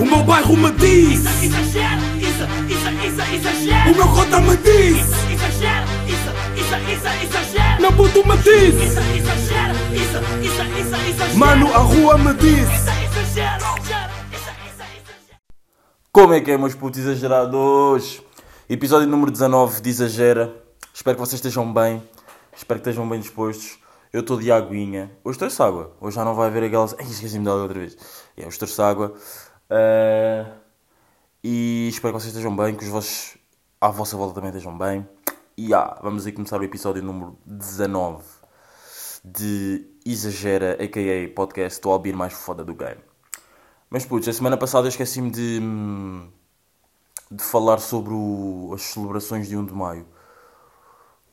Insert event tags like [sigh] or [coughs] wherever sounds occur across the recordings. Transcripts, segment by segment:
O meu bairro me diz Isso, exagero, isso, isso, isso, exagero. O meu cota me diz Isso, exagero, isso, isso, isso, exagero. Meu puto me diz Isso, exagero, isso, isso, isso, exagero. Mano, a rua me diz exagero, isso, exagero. Como é que é, meus putos exagerados? Episódio número 19 de Exagera. Espero que vocês estejam bem. Espero que estejam bem dispostos. Eu estou de aguinha. Hoje trouxe água. Hoje já não vai haver aquelas. Ai, esqueci-me de água outra vez. É, hoje trouxe água. Ah, E espero que vocês estejam bem. Que os vossos. À vossa volta também estejam bem. E ah, vamos aí começar o episódio número 19 de Exagera, a.k.a. podcast do Albir mais foda do game. Mas putz, a semana passada eu esqueci-me de, hum, de falar sobre o- as celebrações de 1 de Maio.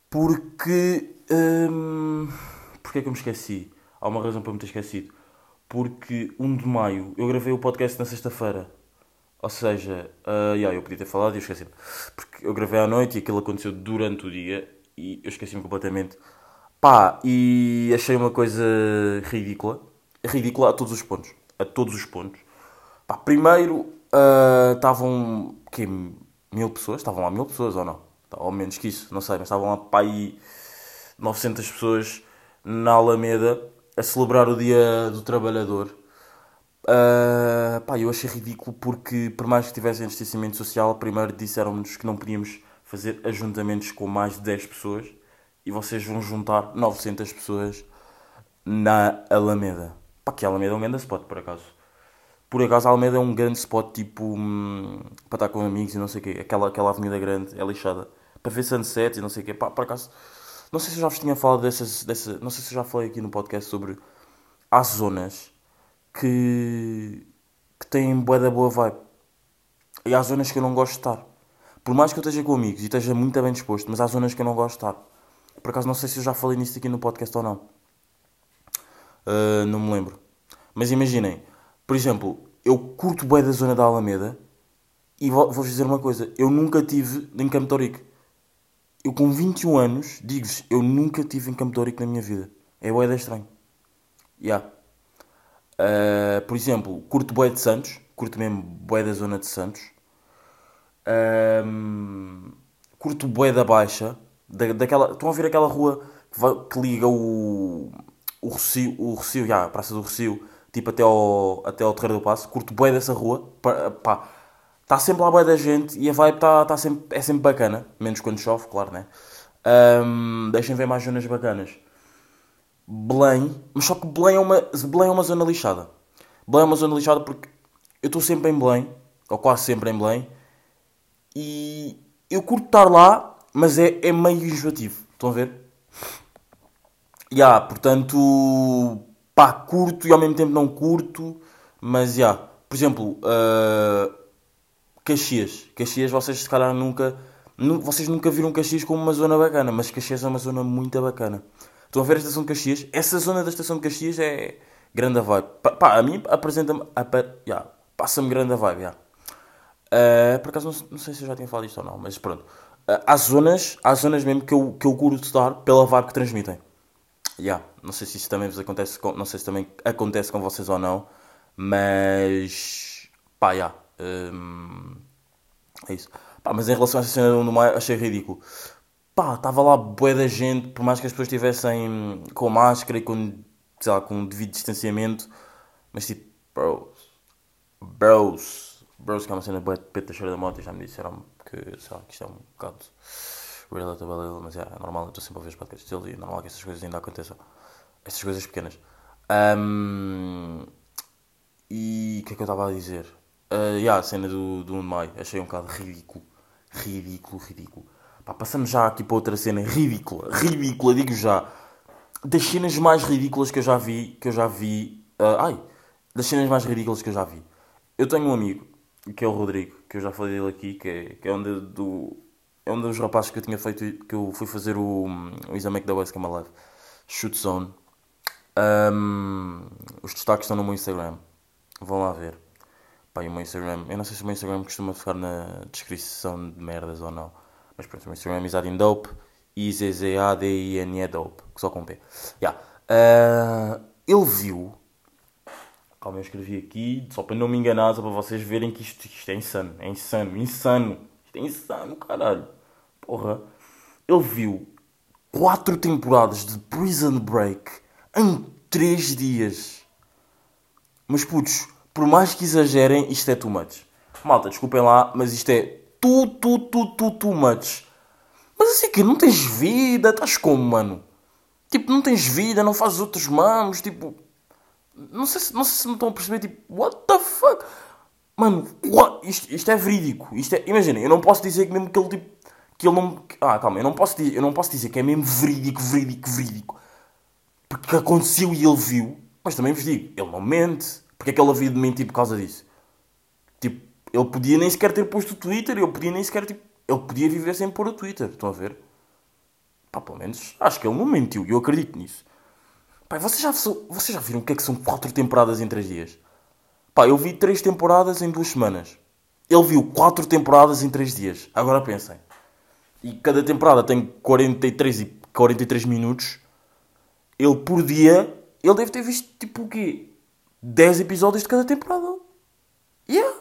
Porque. Hum, porque é que eu me esqueci? Há uma razão para me ter esquecido. Porque 1 de Maio eu gravei o podcast na sexta-feira. Ou seja, ah, yeah, eu podia ter falado e eu esqueci-me. Porque eu gravei à noite e aquilo aconteceu durante o dia e eu esqueci-me completamente. Pá, e achei uma coisa ridícula. Ridícula a todos os pontos. A todos os pontos. Pá, primeiro, ah, estavam. quê? Mil pessoas? Estavam lá mil pessoas ou não? Ou menos que isso, não sei, mas estavam lá pá, aí 900 pessoas na Alameda a celebrar o Dia do Trabalhador. Ah, pá, eu achei ridículo porque, por mais que tivessem distanciamento social, primeiro disseram-nos que não podíamos fazer ajuntamentos com mais de 10 pessoas e vocês vão juntar 900 pessoas na Alameda. Pá, que Alameda é um grande spot, por acaso. Por acaso, a Alameda é um grande spot, tipo, hum, para estar com amigos e não sei o quê. Aquela, aquela avenida grande, é lixada. Para ver sunset e não sei o quê. Pá, por acaso, não sei se eu já vos tinha falado dessas, dessa, não sei se eu já falei aqui no podcast sobre... Há zonas que, que têm bué da boa vibe. E há zonas que eu não gosto de estar. Por mais que eu esteja com amigos e esteja muito bem disposto, mas há zonas que eu não gosto de estar. Por acaso, não sei se eu já falei nisso aqui no podcast ou não. Uh, não me lembro. Mas imaginem, por exemplo, eu curto bem da zona da Alameda e vou- vou-vos dizer uma coisa: eu nunca tive em Campo Torico. Eu com 21 anos, digo-vos, eu nunca tive em Campo na minha vida. É bué da estranho. Yeah. Uh, por exemplo, curto bué de Santos, curto mesmo bué da zona de Santos. Curto bué da Baixa, da, daquela, estão a ver aquela rua que, vai- que liga o, o Rocio, o Rocio, já, a Praça do Rocio, tipo até ao, até ao Terreiro do Passo, curto bué dessa rua, pá, está sempre lá bué da gente e a vibe tá, tá sempre, é sempre bacana, menos quando chove, claro, né? Um, deixem ver mais zonas bacanas. Belém, mas só que Belém é uma, Belém é uma zona lixada. Belém é uma zona lixada porque eu estou sempre em Belém, ou quase sempre em Belém, e eu curto estar lá, mas é, é meio enjoativo. Estão a ver? E yeah, portanto, pá, curto e ao mesmo tempo não curto, mas já. Yeah. Por exemplo, uh, Caxias. Caxias, vocês se calhar nunca. nu- vocês nunca viram Caxias como uma zona bacana, mas Caxias é uma zona muito bacana. Estão a ver a estação de Caxias? Essa zona da estação de Caxias é grande vibe. Pá, a mim apresenta-me. yeah, Passa-me grande vibe, yeah. Uh, por acaso não, não sei se eu já tinha falado isto ou não, mas pronto. Uh, há zonas, há zonas mesmo que eu, que eu curto estar pela vibe que transmitem. Yeah, não sei se isso também vos acontece com, não sei se também acontece com vocês ou não, mas pá, yeah, hum, é isso. Pá, mas em relação a essa cena do 1 de Maio, achei ridículo. Pá, estava lá bué da gente, por mais que as pessoas estivessem com máscara e com, sei lá, com devido distanciamento, mas tipo, bros, bros, bros, que é uma cena bué de peta cheira da moto, já me disseram que, sei lá, que isto é um bocado relatable, mas é, é normal, eu estou sempre a ver os podcasts dele e é normal que essas coisas ainda aconteçam. Essas coisas pequenas. Ahm, e o que é que eu estava a dizer? Uh, yeah, a cena do, do 1 de Maio, achei um bocado ridículo. Ridículo, ridículo. Pá, passamos já aqui para outra cena ridícula. Ridícula, digo já. Das cenas mais ridículas que eu já vi, que eu já vi. uh, ai, das cenas mais ridículas que eu já vi. Eu tenho um amigo, que é o Rodrigo, que eu já falei dele aqui, que é, que é um do. É um dos rapazes que eu tinha feito, que eu fui fazer o, o exame da Webcam Live. Shoot Zone. Um, os destaques estão no meu Instagram. Vão lá ver. Pá, e o meu Instagram. Eu não sei se o meu Instagram costuma ficar na descrição de merdas ou não. Mas pronto, o meu Instagram é Isadindope. I-Z-Z-A-D-I-N-E Dope. Só com P. Yeah. Ah, ele viu Calma, eu escrevi aqui, só para não me enganar, só para vocês verem que isto, isto é insano. É insano, insano. Isto é insano, caralho. Porra. Ele viu quatro temporadas de Prison Break em três dias. Mas putos, por mais que exagerem, isto é too much. Malta, desculpem lá, mas isto é tu, tu, tu, tu, too much. Mas assim que não tens vida, estás como, mano? Tipo, não tens vida, não fazes outros mamos, tipo... Não sei, se, não sei se me estão a perceber, tipo, what the fuck? Mano, what? Isto, isto é verídico. Isto é, imaginem, eu não posso dizer que mesmo que ele, tipo... Que ele não... Ah, calma, eu não posso eu não posso dizer que é mesmo verídico, verídico, verídico. Porque aconteceu e ele viu. Mas também vos digo, ele não mente. Porque é que ele havia de mentir por causa disso? Tipo, ele podia nem sequer ter posto o Twitter, ele podia nem sequer, tipo... Ele podia viver sem pôr o Twitter, estão a ver? Pá, pelo menos, acho que ele não mentiu, eu acredito nisso. Pá, vocês já, vocês já viram o que é que são 4 temporadas em 3 dias? Pá, eu vi 3 temporadas em 2 semanas. Ele viu 4 temporadas em 3 dias. Agora pensem. E cada temporada tem 43, e 43 minutos. Ele por dia, ele deve ter visto tipo o quê? 10 episódios de cada temporada. Yeah.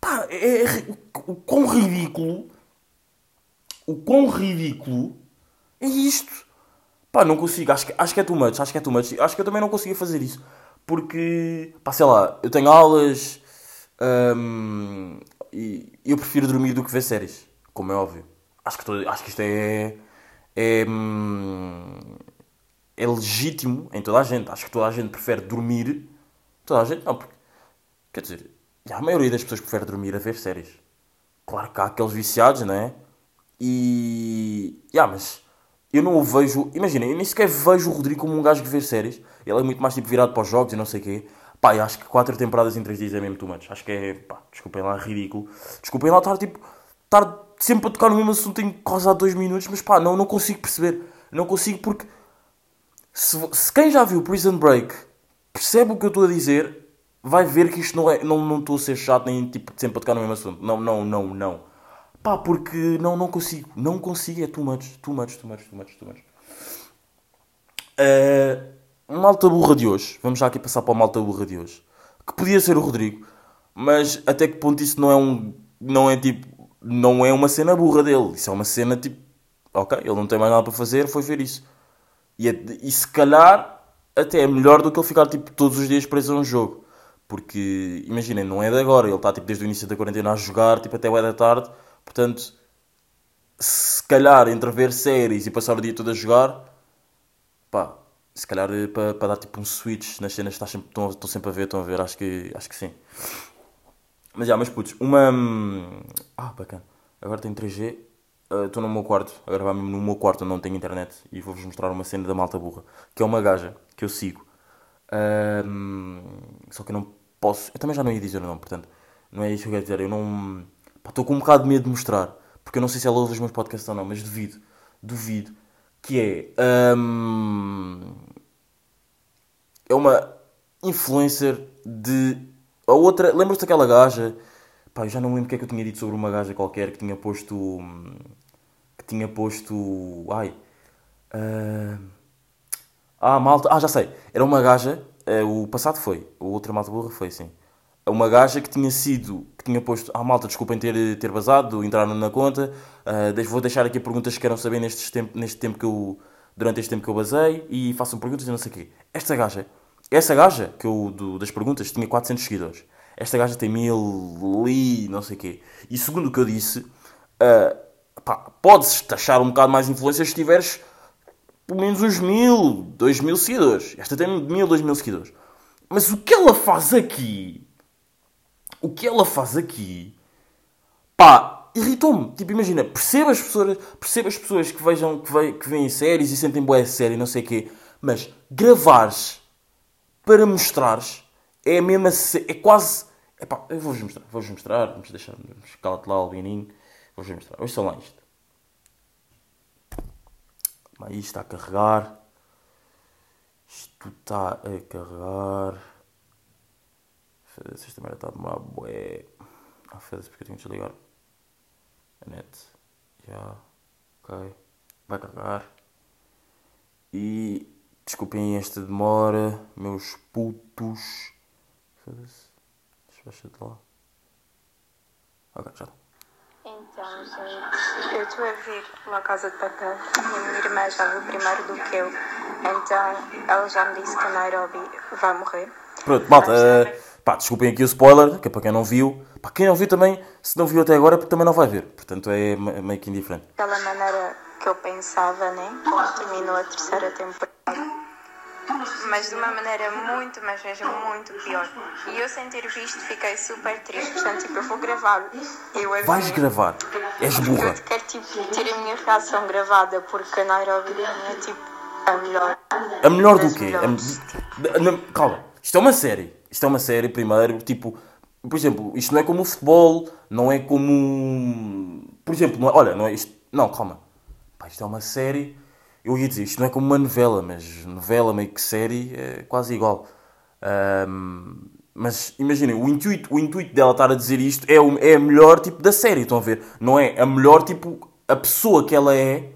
Pá, é, é, o, quão ridículo. O quão ridículo é isto. Pá, não consigo. Acho que, acho que é too much. Acho que é too much. Acho que eu também não conseguia fazer isso. Porque, pá, sei lá, eu tenho aulas hum, e eu prefiro dormir do que ver séries. Como é óbvio. Acho que, acho que isto é. É, hum, é legítimo em toda a gente. Acho que toda a gente prefere dormir. Toda a gente não, porque. Quer dizer, a maioria das pessoas prefere dormir a ver séries. Claro que há aqueles viciados, não é? E. Yeah, mas eu não o vejo. Imagina, eu nem sequer vejo o Rodrigo como um gajo que vê séries. Ele é muito mais tipo virado para os jogos e não sei o quê. Pá, eu acho que 4 temporadas em 3 dias é mesmo too much. Acho que é. Pá, desculpem lá, ridículo. Desculpem lá estar tipo. Estar sempre a tocar no mesmo assunto em quase há 2 minutos, mas pá, não, não consigo perceber. Não consigo porque. Se, se quem já viu Prison Break percebe o que eu estou a dizer, vai ver que isto não é. Não, não estou a ser chato nem tipo sempre a tocar no mesmo assunto. Não, não, não, não. Pá, porque não, não consigo. Não consigo, é too much, too much, too much, too much, too much. Uh, malta burra de hoje. Vamos já aqui passar para a malta burra de hoje. Que podia ser o Rodrigo. Mas até que ponto isso não é um... Não é tipo... Não é uma cena burra dele. Isso é uma cena tipo... Ok, ele não tem mais nada para fazer, foi ver isso. E, é, e se calhar até é melhor do que ele ficar tipo todos os dias preso a um jogo. Porque, imaginem, não é de agora. Ele está tipo desde o início da quarentena a jogar, tipo até o da tarde. Portanto, se calhar entre ver séries e passar o dia todo a jogar, pá, se calhar para, para dar tipo um switch nas cenas que estás sempre, estão, estão sempre a ver, estão a ver, acho que, acho que sim. Mas já, mas putz, uma. Ah, bacana. Agora tenho 3G. Estou uh, no meu quarto, a gravar mesmo no meu quarto, não tenho internet. E vou-vos mostrar uma cena da malta burra. Que é uma gaja que eu sigo. só que eu não posso. Eu também já não ia dizer o nome, portanto, não é isso que eu quero dizer. Eu não. Estou com um bocado de medo de mostrar. Porque eu não sei se ela ouve os meus podcasts ou não, mas duvido. Duvido. Que é. Um, é uma influencer de. A outra. Lembras-te daquela gaja? Pá, eu já não lembro o que é que eu tinha dito sobre uma gaja qualquer que tinha posto. Que tinha posto. Ai. Uh, ah, malta. Ah, já sei. Era uma gaja. Uh, o passado foi. O outra malta burra foi, sim uma gaja que tinha sido, que tinha posto, ah malta, desculpem ter, ter vazado, entraram na conta, uh, vou deixar aqui perguntas que queiram saber neste tempo, neste tempo que eu, durante este tempo que eu basei e façam perguntas e não sei o quê. Esta gaja, essa gaja que eu, do, das perguntas, tinha 400 seguidores. Esta gaja tem mil e não sei o quê. E segundo o que eu disse, uh, pá, podes taxar um bocado mais influência se tiveres pelo menos uns mil, dois mil seguidores. Esta tem mil, dois mil seguidores. Mas o que ela faz aqui o que ela faz aqui, pá, irritou-me. Tipo, imagina, perceba as pessoas, perceba as pessoas que vejam, que, ve, que veem séries e sentem boa série, não sei o quê, mas gravares para mostrares é a mesma, é quase, epá, eu vou-vos mostrar, vou-vos mostrar, vamos deixar, vamos cala-te lá, Albininho, vou-vos mostrar, hoje são lá isto. Aí está a carregar. Isto está a carregar. Esta merda está a demorar bué. Ah, foda-se porque eu tenho que desligar a net. Já. Ok. Vai carregar. E desculpem esta demora, meus putos. Foda-se. Desfecha de lá. Ok, já está. Então, gente, eu estou a ver La Casa de Papel e minha irmã já viu primeiro do que eu. Então, ela já me disse que a Nairobi vai morrer. Pronto, malta, eh, pá, desculpem aqui o spoiler, que é para quem não viu. Para quem não viu também, se não viu até agora, também não vai ver. Portanto, é me- meio que indiferente. Daquela maneira que eu pensava, né? Quando terminou a terceira temporada. Mas de uma maneira muito, mas mesmo muito pior. E eu sem ter visto fiquei super triste. Portanto, tipo, eu vou gravar. Eu a Vais gravar. És burra. Eu quero tipo, ter a minha reação gravada porque a Nairobi é tipo a melhor. A melhor do quê? A- não, calma, isto é uma série. Isto é uma série, primeiro, tipo... Por exemplo, isto não é como o futebol, não é como... Por exemplo, não é- olha, não é isto... Não, calma. Pá, isto é uma série... Eu ia dizer, isto não é como uma novela, mas novela meio que série é quase igual. Ahm, mas imaginem, o intuito, o intuito dela estar a dizer isto é, o, é a melhor tipo da série, estão a ver? Não é a melhor tipo, a pessoa que ela é,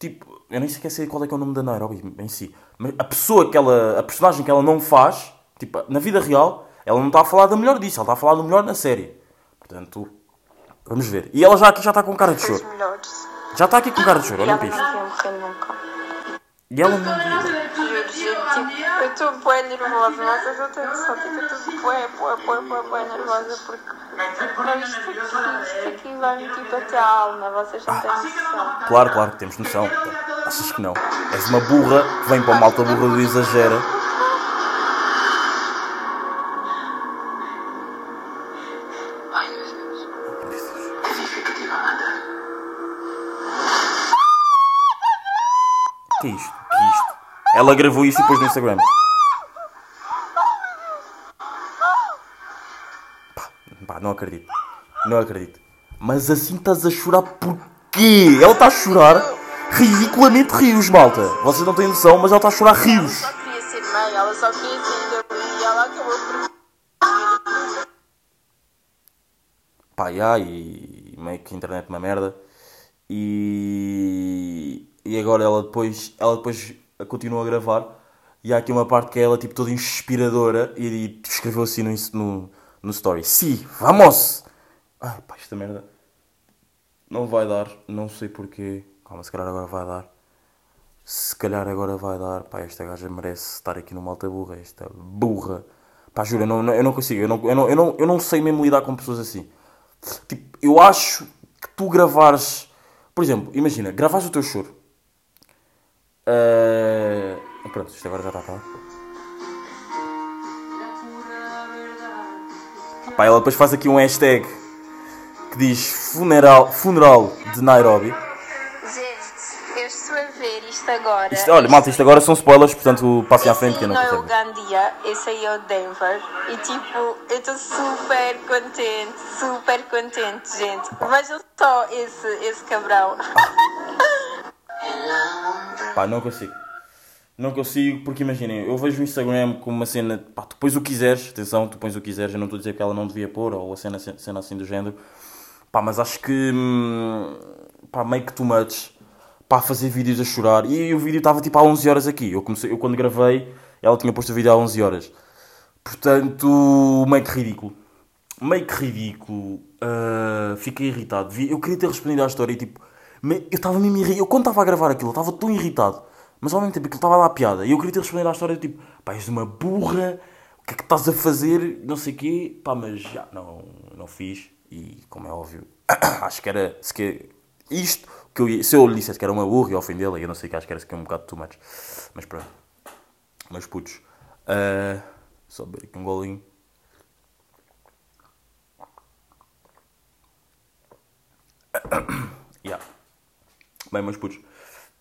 tipo, eu nem sequer sei qual é que é o nome da Nairobi em si, mas a pessoa que ela, a personagem que ela não faz, tipo, na vida real, ela não está a falar da melhor disso, ela está a falar do melhor na série. Portanto, vamos ver. E ela já aqui já está com cara de choro. Já está aqui com cara de choro, E olha para isto. morrer nunca. E ela não tipo, eu estou bué nervosa, eu tenho noção, tipo, eu estou bué, bué, bué, bué, bué nervosa porque tipo, isto aqui, isto aqui vai-me tipo até a alma, vocês não têm noção. Claro, claro, que temos noção. Achas que não? És uma burra que vem para a malta burra do exagera. Ela gravou isto e depois no Instagram. Pá, pá, não acredito. Não acredito. Mas assim estás a chorar porquê? Ela está a chorar ridiculamente rios, malta. Vocês não têm noção, mas ela está a chorar rios. Só queria ser mãe, ela só queria e ela acabou por. Pá, já, e meio que a internet é uma merda. E, e agora ela depois, ela depois continua a gravar. E há aqui uma parte que é ela tipo toda inspiradora e, e escreveu assim no, no, no story. Sim, vamos! Ai pá, esta merda não vai dar, não sei porquê. Calma, se calhar agora vai dar. Se calhar agora vai dar. Pá, esta gaja merece estar aqui numa alta burra. Esta burra. Pá, juro, eu não, não- eu não consigo. Eu não, eu, não, eu, não, eu não sei mesmo lidar com pessoas assim. Tipo, eu acho que tu gravares. Por exemplo, imagina, gravares o teu choro. Ah, pronto, isto agora já está a falar. Pá, ela depois faz aqui um hashtag que diz funeral, funeral de Nairobi. Gente, eu estou a ver isto agora. Isto, olha, malta, isto agora são spoilers, portanto passem à frente que eu não consigo. não é o Gandia, esse aí é o Denver. E tipo, eu estou super contente, super contente, gente. Vejam só esse, esse cabrão. [laughs] [laughs] Pá, não consigo. Não consigo, porque imaginem, eu vejo o Instagram como uma cena. Pá, tu pões o que quiseres, atenção, tu pões o que quiseres, eu não estou a dizer que ela não devia pôr, ou a cena, cena assim do género. Pá, mas acho que. hum, Pá, meio que too much. Pá, fazer vídeos a chorar. E o vídeo estava tipo há 11 horas aqui. Eu, comecei, eu quando gravei, ela tinha posto o vídeo há 11 horas. Portanto, meio que ridículo. Meio que ridículo. Ah, fiquei irritado. Eu queria ter respondido à história e tipo. Eu estava mesmo irritado. Eu quando estava a gravar aquilo, eu estava tão irritado. Mas ao mesmo tempo aquilo estava a piada. E eu queria ter respondido à história tipo. Pá, és uma burra. O que é que estás a fazer? Não sei o quê. Pá, mas já, não, não fiz. E como é óbvio, [coughs] acho que era. Se que, isto, que eu, se eu lhe dissesse que era uma burra e ofendê-la, eu não sei que acho que era se que é um bocado too much. Mas pronto. Mas putos. ah, só beber aqui um golinho. [coughs] Bem, meus putos.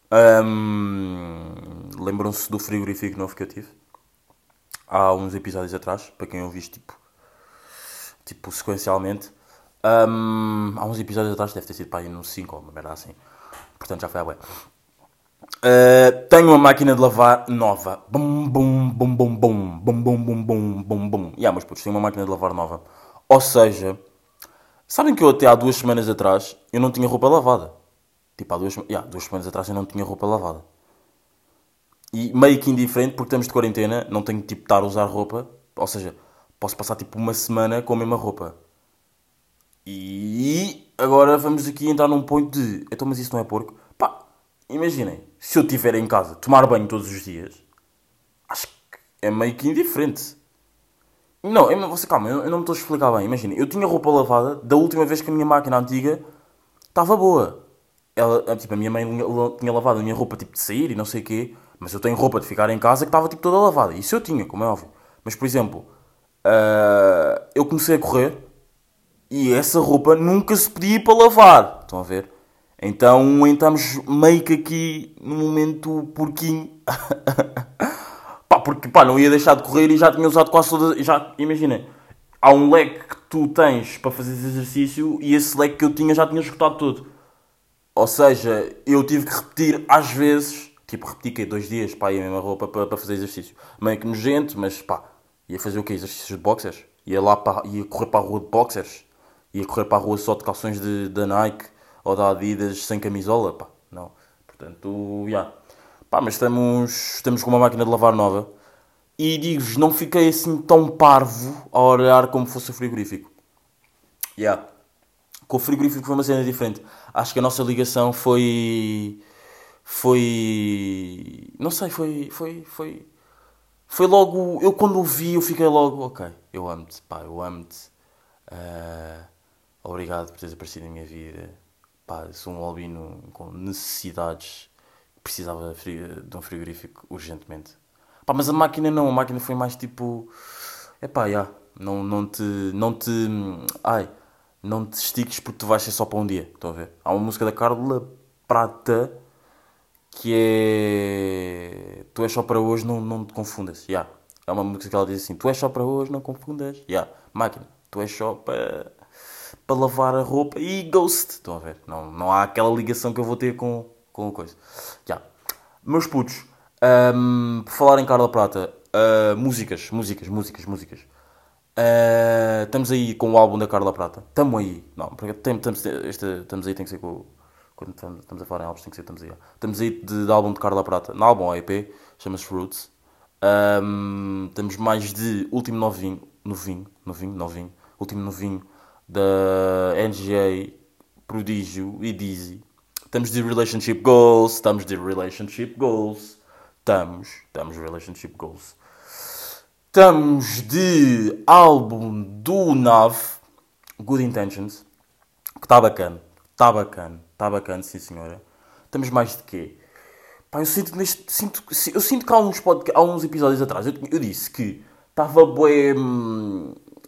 Ahm, Lembram-se do frigorífico novo que eu tive? Há uns episódios atrás, para quem ouviu tipo, tipo sequencialmente. Ahm, há uns episódios atrás, deve ter sido para aí no 5 ou uma merda assim. Portanto, já foi à bué. Uh, tenho uma máquina de lavar nova. Bum, bum, bum, bum, bum, bum, bum, bum, bum, bum, bum. Yeah, mas putos, tenho uma máquina de lavar nova. Ou seja, sabem que eu até há duas semanas atrás eu não tinha roupa lavada. Tipo, há duas, yeah, duas semanas atrás eu não tinha roupa lavada. E meio que indiferente, porque estamos de quarentena, não tenho tipo de estar a usar roupa. Ou seja, posso passar tipo uma semana com a mesma roupa. E agora vamos aqui entrar num ponto de. Então, mas isso não é porco? Pá, imaginem, se eu estiver em casa, tomar banho todos os dias, acho que é meio que indiferente. Não, eu, você, calma, eu, eu não me estou a explicar bem. Imaginem, eu tinha roupa lavada da última vez que a minha máquina antiga estava boa. Ela, tipo, a minha mãe tinha lavado a minha roupa tipo de sair e não sei o quê, mas eu tenho roupa de ficar em casa que estava tipo toda lavada. Isso eu tinha, como é óbvio. Mas, por exemplo, ah, eu comecei a correr e essa roupa nunca se pedia para lavar. Estão a ver? Então entramos meio que aqui no momento porquinho. [laughs] pá, porque pá, não ia deixar de correr e já tinha usado quase toda. Já, imagina, há um leque que tu tens para fazer exercício e esse leque que eu tinha já tinha esgotado todo. Ou seja, eu tive que repetir às vezes, tipo, repeti que dois dias, pá, a mesma roupa para, para fazer exercício. Meio que nojento, mas pá, ia fazer o quê? Exercícios de boxers? Ia lá para, ia correr para a rua de boxers? Ia correr para a rua só de calções de, da Nike ou da Adidas sem camisola? Pá, não. Portanto, já. Yeah. Pá, mas estamos, estamos com uma máquina de lavar nova. E digo-vos, não fiquei assim tão parvo a olhar como fosse o frigorífico. Yeah. Com o frigorífico foi uma cena diferente. Acho que a nossa ligação foi. Foi. Não sei, foi. Foi. Foi, foi logo. Eu quando o vi, eu fiquei logo. Ok, eu amo-te, pá, eu amo-te. Uh, obrigado por teres aparecido na minha vida. Pá, sou um albino com necessidades. Precisava de um frigorífico urgentemente. Pá, mas a máquina não, a máquina foi mais tipo. É pá, já. Não, não te. Não te. Ai não te estiques porque tu vais ser só para um dia. Estão a ver? Há uma música da Carla Prata que é. Tu és só para hoje, não, não te confundas. Yeah. É uma música que ela diz assim: Tu és só para hoje, não confundas. Yeah. Máquina, tu és só para, para lavar a roupa e ghost. Estão a ver? Não, não há aquela ligação que eu vou ter com, com a coisa. Yeah. Meus putos, um, por falar em Carla Prata, uh, músicas, músicas, músicas, músicas. Uh, estamos aí com o álbum da Carla Prata. Estamos aí. Não, porque tem, estamos, este, estamos aí tem que ser com. Quando estamos, a falar em álbuns, tem que ser estamos aí. Estamos aí de, de álbum de Carla Prata. No álbum EP, chama-se Roots. Um, temos mais de último novinho, novinho, novinho, novinho, último novinho da NGA, Prodígio e Dizzy. Estamos de Relationship Goals, estamos de Relationship Goals, estamos, estamos Relationship Goals. Estamos de álbum do NAV, Good Intentions, que está bacana, está bacana, está bacana, sim senhora. Estamos mais de quê? Pá, eu sinto que neste. Sinto, eu sinto que há uns, há uns episódios atrás eu, eu disse que estava bué.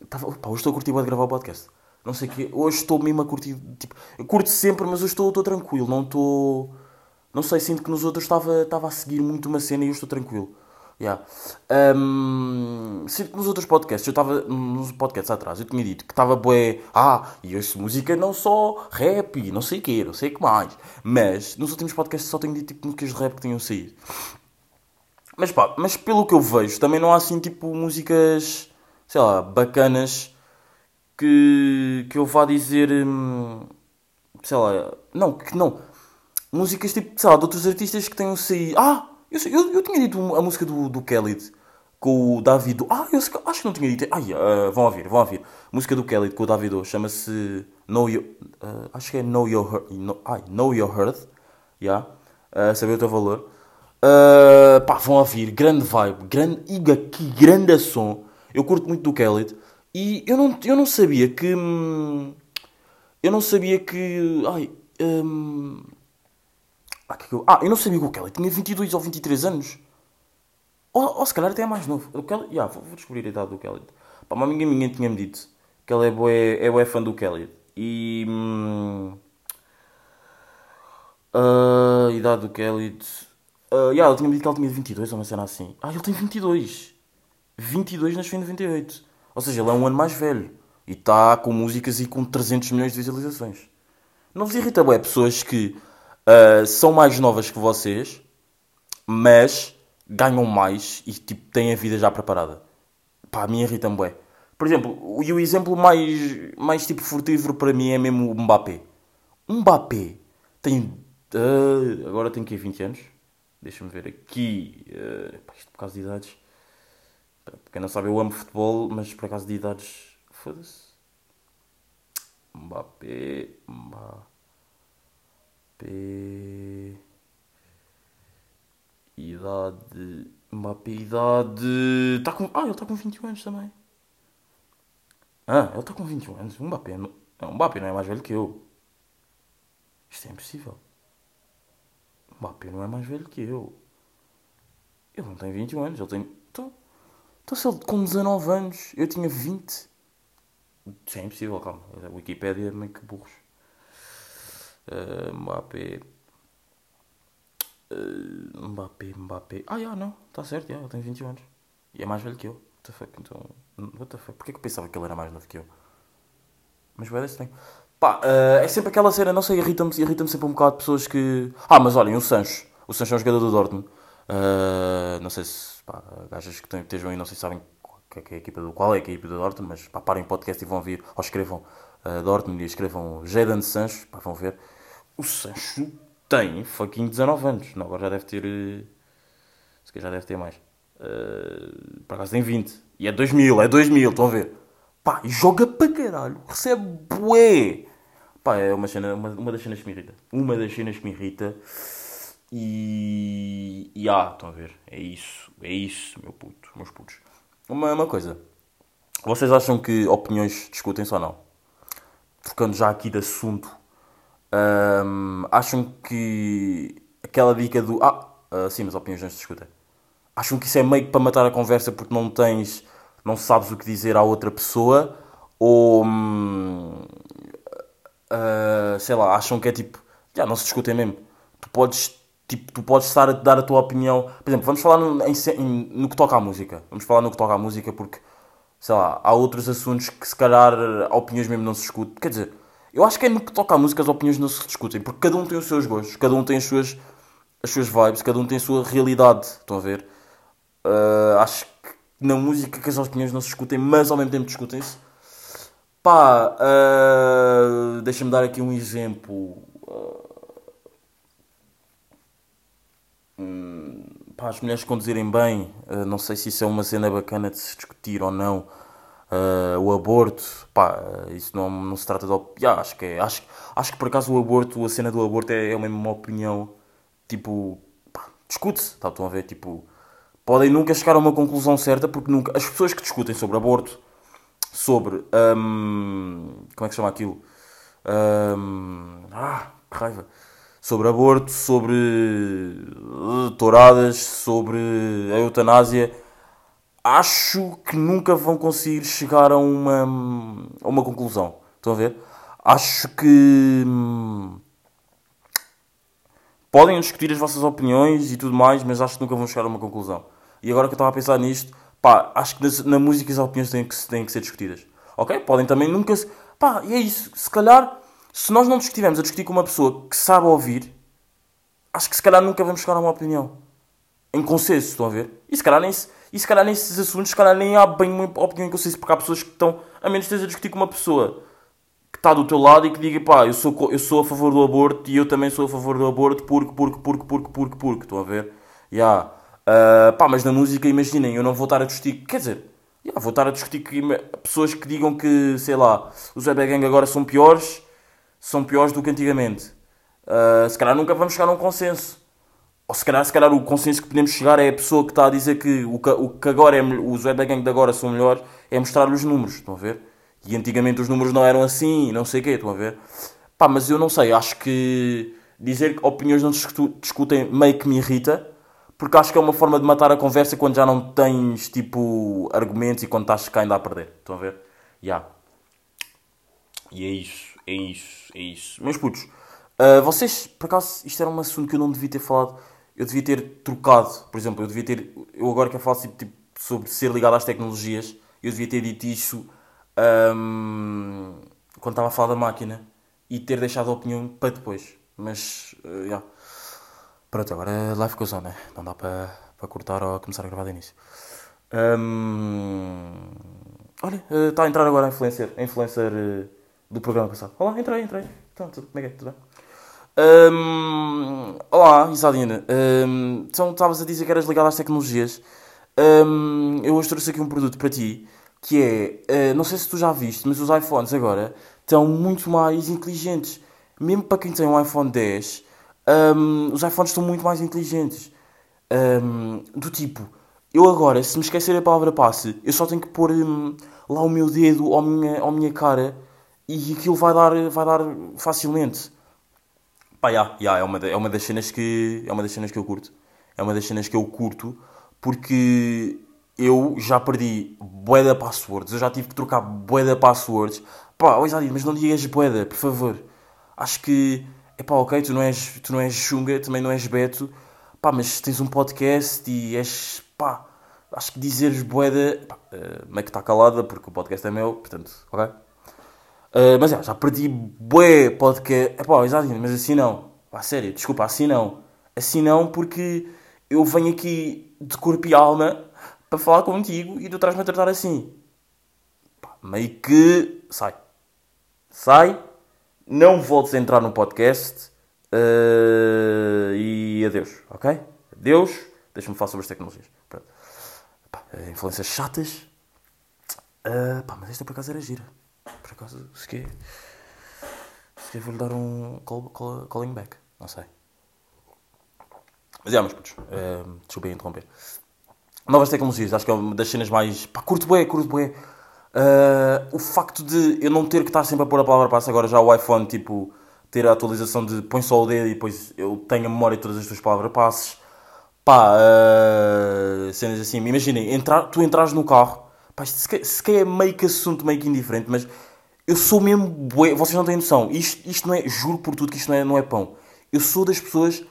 Tava, pá, hoje estou a curtir de gravar o podcast. Não sei o. Hoje estou mesmo a curtir. Tipo, eu curto sempre, mas hoje estou, estou tranquilo. Não estou. Não sei, sinto que nos outros estava, estava a seguir muito uma cena e eu estou tranquilo. Yeah. Um, sinto que nos outros podcasts, eu estava nos podcasts atrás, eu tinha dito que estava bué, ah, e ouço música não só rap não sei o quê, não sei o que mais. Mas nos últimos podcasts só tenho dito tipo músicas de rap que tenham saído. Mas pá, mas pelo que eu vejo, também não há assim tipo músicas, sei lá, bacanas que, que eu vá dizer, hum, sei lá, não, que não. Músicas tipo, sei lá, de outros artistas que tenham saído. Ah! Eu, eu, eu tinha dito a música do, do Kelly com o David. Ah, eu acho que não tinha dito. Ai, uh, vão ouvir, vão ouvir. Música do Kelly com o David chama-se Know Your. Uh, acho que é Know Your No, ai, Know Your Heart. Yeah. Uh, saber o teu valor. Uh, pá, vão ouvir. Grande vibe. Grande, iga, que grande som. Eu curto muito do Kelly. E eu não, eu não sabia que. Hum, eu não sabia que. Ai. Hum, ah, eu... ah, eu não sabia que o Kelly tinha 22 ou 23 anos. Ou, ou se calhar até é mais novo. O Kelly... Yeah, vou, vou descobrir a idade do Kelly. Pá, uma amiga minha tinha-me dito que ele é bué, é fã do Kelly. E... Hum, uh, idade do Kelly... Uh, yeah, ele tinha-me dito que ele tinha 22 ou uma cena assim. Ah, ele tem 22. 22 nasceu em 98. Ou seja, ele é um ano mais velho. E está com músicas e com 300 milhões de visualizações. Não vos irrita, bué, pessoas que uh, são mais novas que vocês, mas ganham mais e tipo, têm a vida já preparada. Pá, a mim irrita-me bué. Por exemplo, e o exemplo mais, mais tipo furtível para mim é mesmo o Mbappé. Mbappé tem. Uh, agora tem que 20 anos. Deixa-me ver aqui. Uh, isto por causa de idades. Para quem não sabe, eu amo futebol, mas por acaso de idades. Foda-se. Mbappé. Mbappé. Idade. Mbappé, idade. Tá com... Ah, ele está com 21 anos também. Ah, ele está com 21 anos. O Mbappé não... não, Mbappé não é mais velho que eu. Isto é impossível. Mbappé não é mais velho que eu. Ele não tem 21 anos, ele tem. Então, então se ele com 19 anos, eu tinha 20. Isso é impossível, calma. A Wikipédia é meio que burros. Uh, Mbappé. Uh, Mbappé, Mbappé. Ah, já, não. Está certo, já, ele tem 21 anos. E é mais velho que eu. What the fuck? Então. What the fuck? Porquê que eu pensava que ele era mais novo que eu? Mas vai tem. Pá, uh, é sempre aquela cena, não sei, irrita-me irrita sempre um bocado pessoas que. Ah, mas olhem, o Sancho. O Sancho é um jogador do Dortmund. Uh, não sei se. Pá, gajas que estejam aí, não sei se sabem é, que é a equipa do, qual é a equipa do Dortmund, mas pá, parem o podcast e vão vir. Ou escrevam uh, Dortmund e escrevam Jadon Sancho. Pá, vão ver. O Sancho tem fucking 19 anos. Não, agora já deve ter. eh, Se calhar já deve ter mais. Uh, por acaso tem 20. E é 2000, é 2000, estão a ver? Pá, joga para caralho. Recebe bué. Pá, é uma, cena, uma, uma das cenas que me irrita. Uma das cenas que me irrita. E. E ah, estão a ver? É isso. É isso, meu puto. Meus putos. Uma, uma coisa. Vocês acham que opiniões discutem-se ou não? Trocando já aqui de assunto. Hum, acham que aquela dica do. Ah, ah, sim, mas opiniões não se discutem. Acham que isso é meio que para matar a conversa porque não tens. não sabes o que dizer à outra pessoa? Ou. hum, ah, sei lá, acham que é tipo. Já não se discutem mesmo. Tu podes. Tipo, tu podes estar a dar a tua opinião. Por exemplo, vamos falar no, em no que toca à música. Vamos falar no que toca à música porque. Sei lá, há outros assuntos que se calhar opiniões mesmo não se discutem. Quer dizer, eu acho que é no que toca à música as opiniões não se discutem. Porque cada um tem os seus gostos, cada um tem as suas, as suas vibes, cada um tem a sua realidade. Estão a ver? Ah, acho que na música que as opiniões não se discutem, mas ao mesmo tempo discutem-se. Pá, ah, deixa-me dar aqui um exemplo. Hum, pá, as mulheres conduzirem bem, ah, não sei se isso é uma cena bacana de se discutir ou não. Ah, o aborto, pá, isso não, não se trata de opinião. acho que é, acho, acho que por acaso o aborto, a cena do aborto é, é uma opinião, tipo, discute-se, tá, estão a ver, tipo, podem nunca chegar a uma conclusão certa porque nunca, as pessoas que discutem sobre aborto, sobre, hum, como é que chama aquilo? Hum, ah, raiva. Sobre aborto, sobre uh, touradas, sobre a eutanásia. Acho que nunca vão conseguir chegar a uma, a uma conclusão. Estão a ver? Acho que hum, podem discutir as vossas opiniões e tudo mais, mas acho que nunca vão chegar a uma conclusão. E agora que eu estava a pensar nisto, pá, acho que nas- na, música as opiniões têm que, têm que ser discutidas. Ok? Podem também nunca. se- Pá, e é isso. Se calhar, se nós não estivermos a discutir com uma pessoa que sabe ouvir, acho que se calhar nunca vamos chegar a uma opinião. Em consenso, estão a ver? E se calhar, nem, se- e se calhar nesses assuntos, se calhar nem há bem uma opinião em consenso, porque há pessoas que estão, a menos que a discutir com uma pessoa que está do teu lado e que diga, pá, eu sou, eu sou a favor do aborto e eu também sou a favor do aborto porque, porque, porque, porque, porque, porque, estão a ver? Ya. Ah, pá, mas na música, imaginem, eu não vou estar a discutir, quer dizer, ya, vou estar a discutir que, pessoas que digam que, sei lá, os Web Gang agora são piores, são piores do que antigamente. Ah, se calhar nunca vamos chegar a um consenso. Ou se calhar, se calhar o consenso que podemos chegar é a pessoa que está a dizer que o que, o que agora é, os Web Gang de agora são melhores, é mostrar os números, estão a ver? E antigamente os números não eram assim, não sei o quê, estão a ver? Pá, mas eu não sei, acho que dizer que opiniões não se discu- discutem meio que me irrita, porque acho que é uma forma de matar a conversa quando já não tens, tipo, argumentos e quando estás cá ainda a perder, estão a ver? Já. E é isso, é isso, é isso. Meus putos, ah, vocês, por acaso, isto era um assunto que eu não devia ter falado. Eu devia ter trocado, por exemplo, eu devia ter. Eu agora que falo tipo, tipo, sobre ser ligado às tecnologias, eu devia ter dito isso ahm, quando estava a falar da máquina e ter deixado a opinião para depois. Mas, ah, já. Pronto, agora live goes on, né? Não dá para, para cortar ou começar a gravar de início. Ahm, olha, eh, está a entrar agora a influencer, a influencer eh, do programa passado. Olá, entrei, entrei. Então, tudo, como é que é? Tudo bem? Ahm, olá, Isadina. Um, então, estavas a dizer que eras ligado às tecnologias. hum, eu hoje trouxe aqui um produto para ti que é, eh, não sei se tu já viste, mas os iPhones agora estão muito mais inteligentes. Mesmo para quem tem um iPhone 10, hum, os iPhones estão muito mais inteligentes. Hum, do tipo, eu agora, se me esquecer a palavra passe, eu só tenho que pôr hum, lá o meu dedo à minha, à minha cara e aquilo vai dar, vai dar facilmente. Pá, yeah, yeah, é, uma, é uma das cenas que é uma das cenas que eu curto. É uma das cenas que eu curto porque eu já perdi de passwords. Eu já tive que trocar de passwords. Pá, oi Zadir, mas não digas bué por favor. Acho que, é pá, ok, tu não és, tu não és chunga, também não és beto. Pá, mas tens um podcast e és, pá, acho que dizeres de... Pá, eh, meio que está calada porque o podcast é meu, portanto, ok? Uh, mas é, já perdi bué podcast. É pá, mas assim não. Pá, sério, desculpa, assim não. Assim não porque eu venho aqui de corpo e alma para falar contigo e tu estás-me a tratar assim. Pá, meio que sai. Sai, não voltes a entrar no podcast uh, e adeus, ok? Adeus, deixa-me falar sobre as tecnologias. Pá, influências chatas. Uh, pá, mas esta por acaso era gira. Por acaso, se quer. Se quer vou-lhe dar um call, call- calling back. Não sei. Mas é, meus putos. Uh, desculpem interromper. Novas tecnologias, acho que é uma das cenas mais. Pá, curto bué, curto bué. Uh, o facto de eu não ter que estar sempre a pôr a palavra passe, agora já o iPhone, tipo, ter a atualização de põe só o dedo e depois eu tenho a memória de todas as tuas palavras passes. Pá, uh, cenas assim. Imaginem, entrar, tu entras no carro. Pá, isto se, ca- se calhar é meio que assunto, meio que indiferente, mas eu sou mesmo bué. Vocês não têm noção. Isto, isto não é, juro por tudo que isto não é, não é pão. Eu sou das pessoas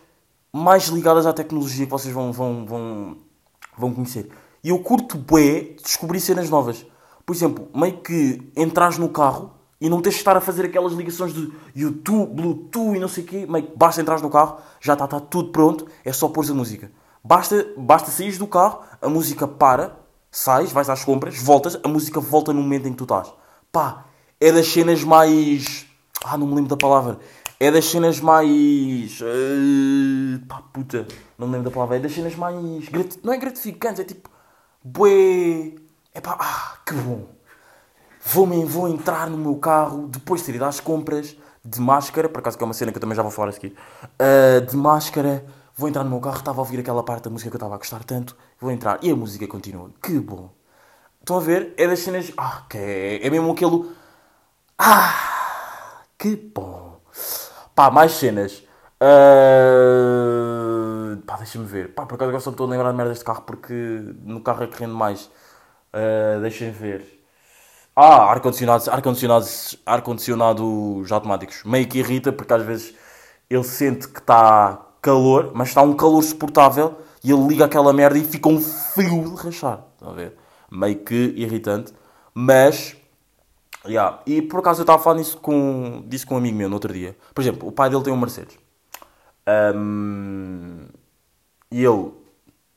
mais ligadas à tecnologia que vocês vão, vão, vão, vão conhecer. E eu curto bué descobrir cenas novas. Por exemplo, meio que entras no carro e não tens de estar a fazer aquelas ligações de YouTube, Bluetooth e não sei o quê. Meio que basta entrar no carro, já está tá tudo pronto, é só pôr a música. Basta, basta sair do carro, a música para, sais, vais às compras, voltas, a música volta no momento em que tu estás. Pá, é das cenas mais... Ah, não me lembro da palavra. É das cenas mais... eh, pá, puta, não me lembro da palavra. É das cenas mais... grati- Não é gratificantes, é tipo... Bué... É pá, ah, que bom. Vou, vou entrar no meu carro depois de ter ido às compras de máscara, por acaso que é uma cena que eu também já vou falar a seguir. ah, de máscara, vou entrar no meu carro, estava a ouvir aquela parte da música que eu estava a gostar tanto, vou entrar e a música continua. Que bom. Estão a ver? É das cenas. Ah, que é, é mesmo aquele. Ah, que bom. Pá, mais cenas. Ah, pá, deixa-me ver. Pá, por acaso agora só estou a lembrar de merdas de carro porque no carro é que rende mais. Ah, deixem ver. Ah, ar-condicionados, ar-condicionados, ar-condicionados automáticos. Meio que irrita porque às vezes ele sente que está calor, mas está um calor suportável e ele liga aquela merda e fica um frio de rachar. Estão a ver? Meio que irritante. Mas, yeah. e por acaso eu estava a falar nisso com, disso com um amigo meu no outro dia. Por exemplo, o pai dele tem um Mercedes. Ahm, e ele,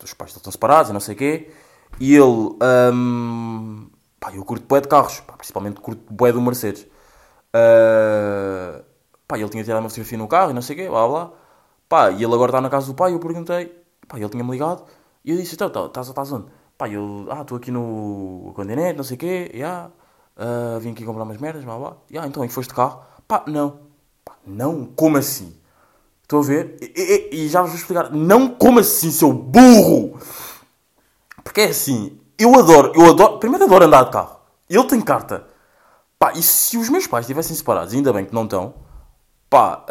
os pais estão separados e não sei o quê. E ele, ahm, pá, eu curto bué de carros, pá, principalmente curto bué do Mercedes. Ah, pá, ele tinha tirado uma fotografia no carro e não sei o quê, blá blá. Pá, e ele agora está na casa do pai, eu perguntei, pá, ele tinha-me ligado. E eu disse, então, tá- estás estás onde? Pá, e ele, ah, estou aqui no continente, não sei o quê, yeah, ah, vim aqui comprar umas merdas, blá blá. Yeah, então, e foste carro? Pá, não. Pá, não? Como assim? Estão a ver? E, e- e já vos vou explicar. Não como assim, seu burro! Porque é assim, eu adoro, eu adoro, primeiro adoro andar de carro. Ele tem carta. Pá, e se os meus pais estivessem separados, ainda bem que não estão, pá, pá,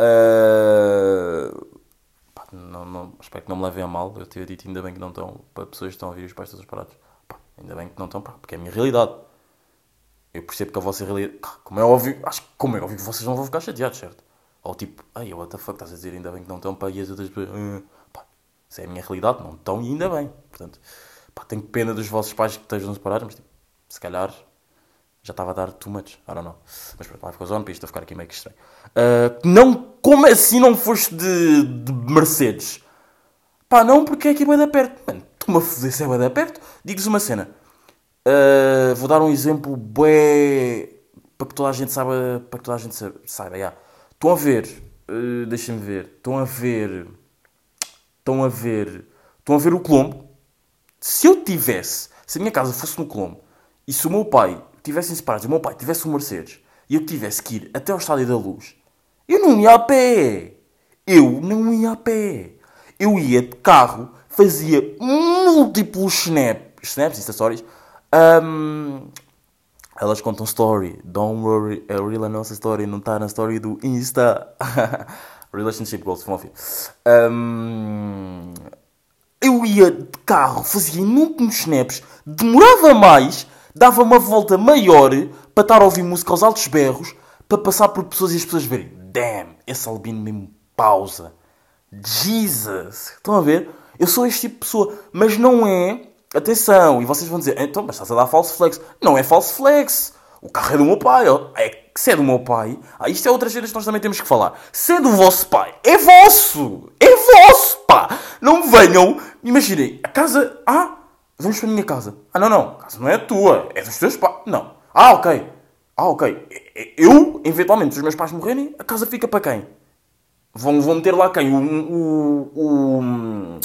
não, não, espero que não me levem a mal, eu ter dito ainda bem que não estão, para pessoas que estão a ouvir os pais todos separados. Pá, ainda bem que não estão, pá, porque é a minha realidade. Eu percebo que a vossa realidade, como é óbvio, acho que como é óbvio que vocês não vão ficar chateados, certo? Ou tipo, ai, what the fuck, estás a dizer ainda bem que não estão, e as outras pessoas, "Ah", pá, isso é a minha realidade, não estão e ainda bem. Portanto, pá, tenho pena dos vossos pais que estejam separados, mas tipo, se calhar já estava a dar too much, I don't know. Mas pronto, vai ficar zone para isto a ficar aqui meio que estranho. Ah, não, como assim não foste de, de Mercedes? Pá, não, porque é aqui bem da perto. Mano, tu-me a foder se é bem da perto. Digo-vos uma cena. Ah, vou dar um exemplo bué para que toda a gente saiba, para que toda a gente sa- saiba, já. Estão a ver, ah, deixem-me ver, estão a ver, estão a ver, estão a ver o Colombo, Se eu tivesse, se a minha casa fosse no Colombo e se o meu pai tivessem separados o meu pai tivesse um Mercedes e eu tivesse que ir até ao Estádio da Luz, eu não ia a pé. Eu não ia a pé. Eu ia de carro, fazia múltiplos snap, snaps, Insta Stories. Ahm, elas contam story. Don't worry, a real a nossa story não está na story do Insta. [laughs] Relationship goals, Fluffy. Um, eu ia de carro, fazia inúmeros snaps, demorava mais, dava uma volta maior para estar a ouvir música aos altos berros, para passar por pessoas e as pessoas verem. Damn, esse albino mesmo pausa. Jesus! Estão a ver? Eu sou este tipo de pessoa, mas não é. Atenção, e vocês vão dizer, então, mas estás a dar false flex. Não é false flex. O carro é do meu pai. É que se é do meu pai. Ah, isto é outra coisa que nós também temos que falar. Se é do vosso pai, é vosso! É vosso, pá! Não venham. Imaginem, a casa. Ah, vamos para a minha casa. Ah, não, não. A casa não é tua. É dos teus pais. Não. Ah, ok. Ah, ok. Eu, eventualmente, se os meus pais morrerem, a casa fica para quem? Vão, vão meter lá quem? O, o,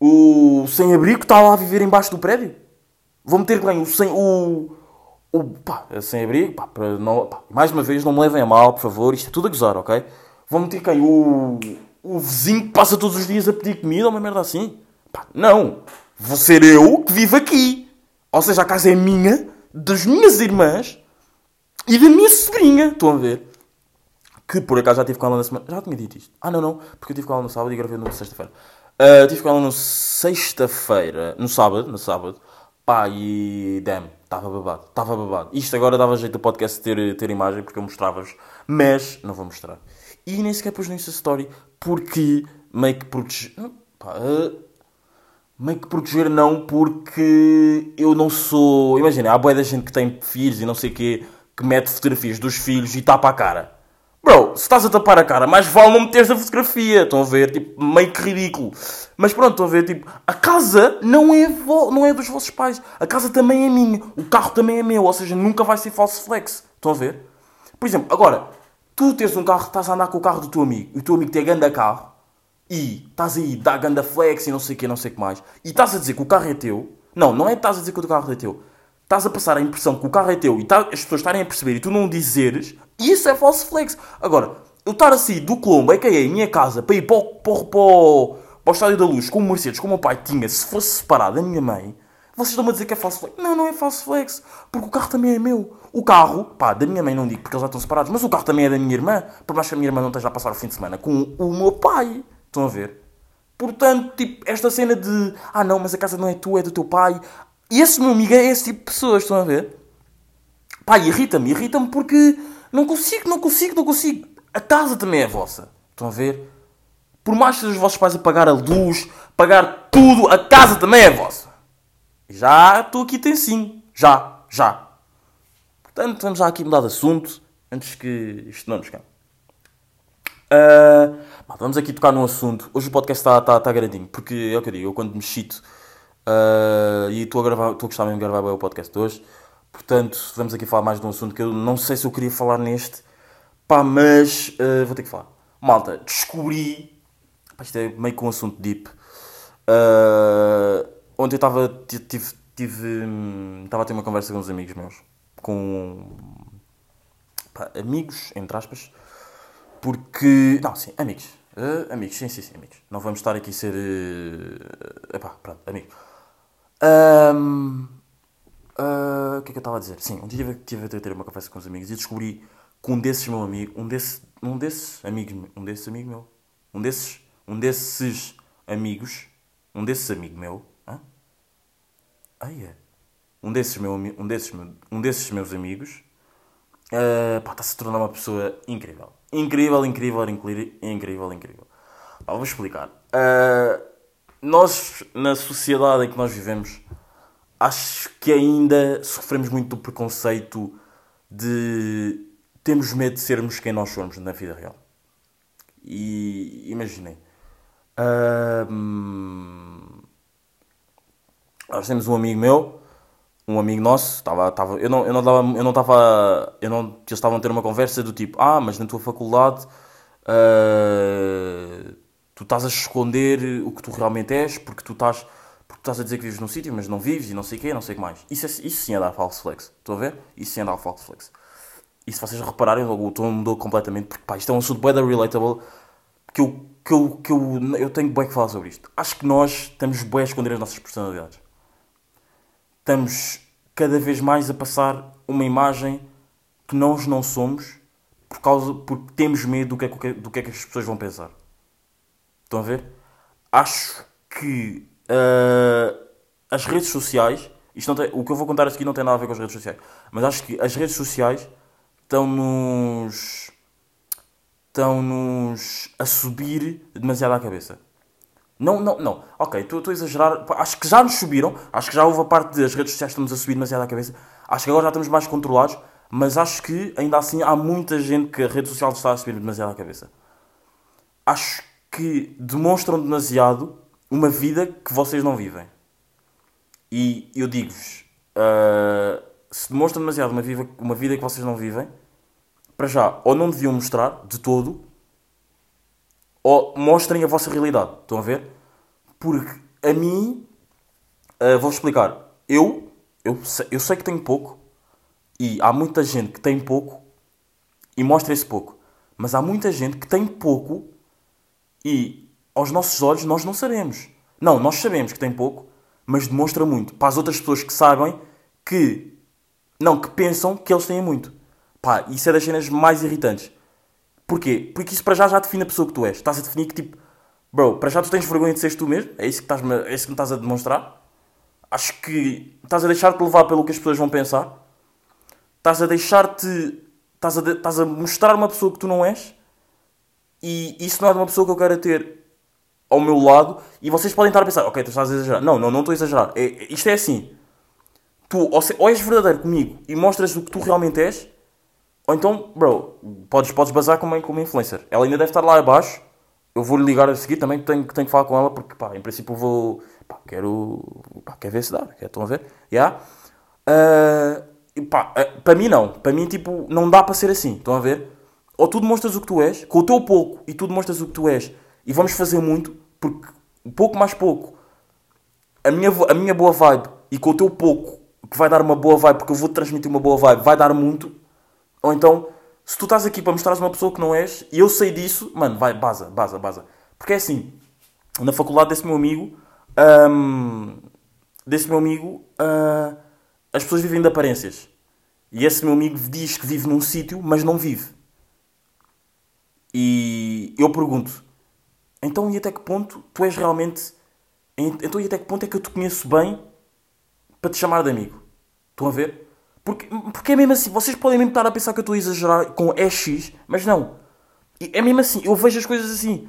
o, o sem-abrigo que está lá a viver embaixo do prédio? Vão meter quem? O sem... O, o pá, sem-abrigo? Pá, para não, pá, mais uma vez, não me levem a mal, por favor. Isto é tudo a gozar, ok? Vão meter quem? O, o vizinho que passa todos os dias a pedir comida ou uma merda assim? Pá, não. Vou ser eu que vivo aqui. Ou seja, a casa é minha, das minhas irmãs e da minha sobrinha. Estão a ver? que por acaso já estive com ela na semana. Já tinha dito isto. Ah, não, não, porque eu estive com ela no sábado e gravei no sexta-feira. Uh, estive com ela no sexta-feira, no sábado, no sábado. Pá, e damn, estava babado, estava babado. Isto agora dava jeito do podcast ter, ter imagem porque eu mostrava-vos, mas não vou mostrar. E nem sequer pus no Insta Story porque meio que proteger. Pá, uh, meio que proteger não porque eu não sou. Imagina, há boa da gente que tem filhos e não sei o quê que mete fotografias dos filhos e tapa a cara. Bro, se estás a tapar a cara, mais vale não meteres a fotografia. Estão a ver? Tipo, meio que ridículo. Mas pronto, estão a ver? Tipo, a casa não é, não é dos vossos pais. A casa também é minha. O carro também é meu. Ou seja, nunca vai ser falso flex. Estão a ver? Por exemplo, agora, tu tens um carro, estás a andar com o carro do teu amigo. E o teu amigo tem ganda carro. E estás aí, dá ganda flex e não sei o que, não sei o que mais. E estás a dizer que o carro é teu. Não, não é que estás a dizer que o carro é teu. Estás a passar a impressão que o carro é teu e tá, as pessoas estarem a perceber e tu não dizeres isso é falso flex. Agora, eu estar assim do Colombo, é que é a minha casa, para ir para, o, para, o, para o Estádio da Luz com o Mercedes, como o meu pai tinha, se fosse separado da minha mãe, vocês estão-me a dizer que é falso flex. Não, não é falso flex, porque o carro também é meu. O carro, pá, da minha mãe não digo porque eles já estão separados, mas o carro também é da minha irmã, por mais que a minha irmã não esteja a passar o fim de semana com o meu pai. Estão a ver? Portanto, tipo, esta cena de ah não, mas a casa não é tua, é do teu pai. E esse meu amigo é esse tipo de pessoas, estão a ver? Pá, irrita-me, irrita-me porque não consigo, não consigo, não consigo. A casa também é vossa. Estão a ver? Por mais que os vossos pais a pagar a luz, pagar tudo, a casa também é vossa. Já estou aqui tensinho. Já, já. Portanto, vamos já aqui mudar de assunto, antes que isto não nos cai. Uh, vamos aqui tocar num assunto. Hoje o podcast está tá, tá grandinho, porque é o que eu digo, eu quando me chito uh, e estou a, gravar, estou a gostar mesmo de gravar o podcast de hoje, portanto, vamos aqui falar mais de um assunto que eu não sei se eu queria falar neste, pá, mas uh, vou ter que falar. Malta, descobri, pá, isto é meio que um assunto deep. Uh, ontem eu estava, tive, tive, estava a ter uma conversa com uns amigos meus, com pá, amigos, entre aspas, porque. Não, sim, amigos. Uh, amigos, sim, sim, sim, amigos. Não vamos estar aqui a ser. Uh, epá, pronto, amigo. Um, uh, o que é que eu estava a dizer? Sim, um dia tive, tive a ter uma conversa com os amigos e descobri que um desses meu amigo, um, desse, um desses amigos, um desses amigo meu, um desses, um desses amigos, um desses amigo meu, hã? Ah, é. Um desses, meu, um, desses, um desses meus amigos uh, pá, está-se a tornar uma pessoa incrível. Incrível, incrível, incrível, incrível, incrível. Pá, vou explicar. Uh, nós, na sociedade em que nós vivemos, acho que ainda sofremos muito do preconceito de temos medo de sermos quem nós somos na vida real. E imaginem. Uh, nós temos um amigo meu um amigo nosso, estava, estava, eu não, eu não dava, eu não estava, eu não, eles estavam a ter uma conversa do tipo, ah, mas na tua faculdade uh, tu estás a esconder o que tu realmente és, porque tu estás, porque estás a dizer que vives num sítio, mas não vives e não sei o quê, não sei o que mais. Isso, é, isso sim é dar false flex. Estão a ver? Isso sim é dar false flex. E se vocês repararem, o tom mudou completamente, porque pá, isto é um assunto bem relatable, que eu, que eu, que eu, eu tenho bem que falar sobre isto. Acho que nós estamos bem a esconder as nossas personalidades. Estamos cada vez mais a passar uma imagem que nós não somos por causa, porque temos medo do que, é, que- do que é que as pessoas vão pensar. Estão a ver? Acho que ah, as redes sociais, isto não tem- o que eu vou contar aqui não tem nada a ver com as redes sociais, mas acho que as redes sociais estão-nos estão-nos a subir demasiado à cabeça. Não, não, não. Ok, estou a exagerar. Acho que já nos subiram. Acho que já houve a parte das redes sociais que estamos a subir demasiado à cabeça. Acho que agora já estamos mais controlados. Mas acho que, ainda assim, há muita gente que a rede social está a subir demasiado à cabeça. Acho que demonstram demasiado uma vida que vocês não vivem. E eu digo-vos: ah, se demonstram demasiado uma, viva, uma vida que vocês não vivem, para já, ou não deviam mostrar de todo, ou mostrem a vossa realidade. Estão a ver? Porque a mim, ah, vou explicar. Eu, eu, sei, eu sei que tenho pouco, e há muita gente que tem pouco e mostra esse pouco. Mas há muita gente que tem pouco e aos nossos olhos nós não sabemos. Não, nós sabemos que tem pouco, mas demonstra muito. Para as outras pessoas que sabem que. Não, que pensam que eles têm muito. Pá, isso é das cenas mais irritantes. Porquê? Porque isso para já já define a pessoa que tu és. Estás a definir que tipo. Bro, para já tu tens vergonha de seres tu mesmo? É isso que, estás é isso que me estás a demonstrar? Acho que estás a deixar-te levar pelo que as pessoas vão pensar. Estás a deixar-te. Estás a, de- estás a mostrar uma pessoa que tu não és. E isso não é de uma pessoa que eu quero ter ao meu lado. E vocês podem estar a pensar, ok, tu estás a exagerar. Não, não, não estou a exagerar. É- é- isto é assim. Tu ou, se- ou és verdadeiro comigo e mostras o que tu realmente és, ou então, bro, podes, podes bazar como, como influencer. Ela ainda deve estar lá abaixo. Eu vou-lhe ligar a seguir também, tenho, tenho que falar com ela, porque, pá, em princípio vou... Pá, quero... Pá, quero ver se dá. Quero, estão a ver? Yeah. Ah, e pá, ah, para mim não. Para mim, tipo, não dá para ser assim. Estão a ver? Ou tu demonstras o que tu és, com o teu pouco, e tu demonstras o que tu és, e vamos fazer muito, porque pouco mais pouco, a minha, a minha boa vibe, e com o teu pouco, que vai dar uma boa vibe, porque eu vou-te transmitir uma boa vibe, vai dar muito. Ou então, se tu estás aqui para mostrares uma pessoa que não és, e eu sei disso, mano, vai, baza, baza, baza. Porque é assim, na faculdade desse meu amigo, hum, desse meu amigo, ah, as pessoas vivem de aparências. E esse meu amigo diz que vive num sítio, mas não vive. E eu pergunto, então e até que ponto tu és realmente. Então e até que ponto é que eu te conheço bem para te chamar de amigo? Estão a ver? Porque, porque é mesmo assim, vocês podem mesmo estar a pensar que eu estou a exagerar com EX, mas não. É mesmo assim, eu vejo as coisas assim.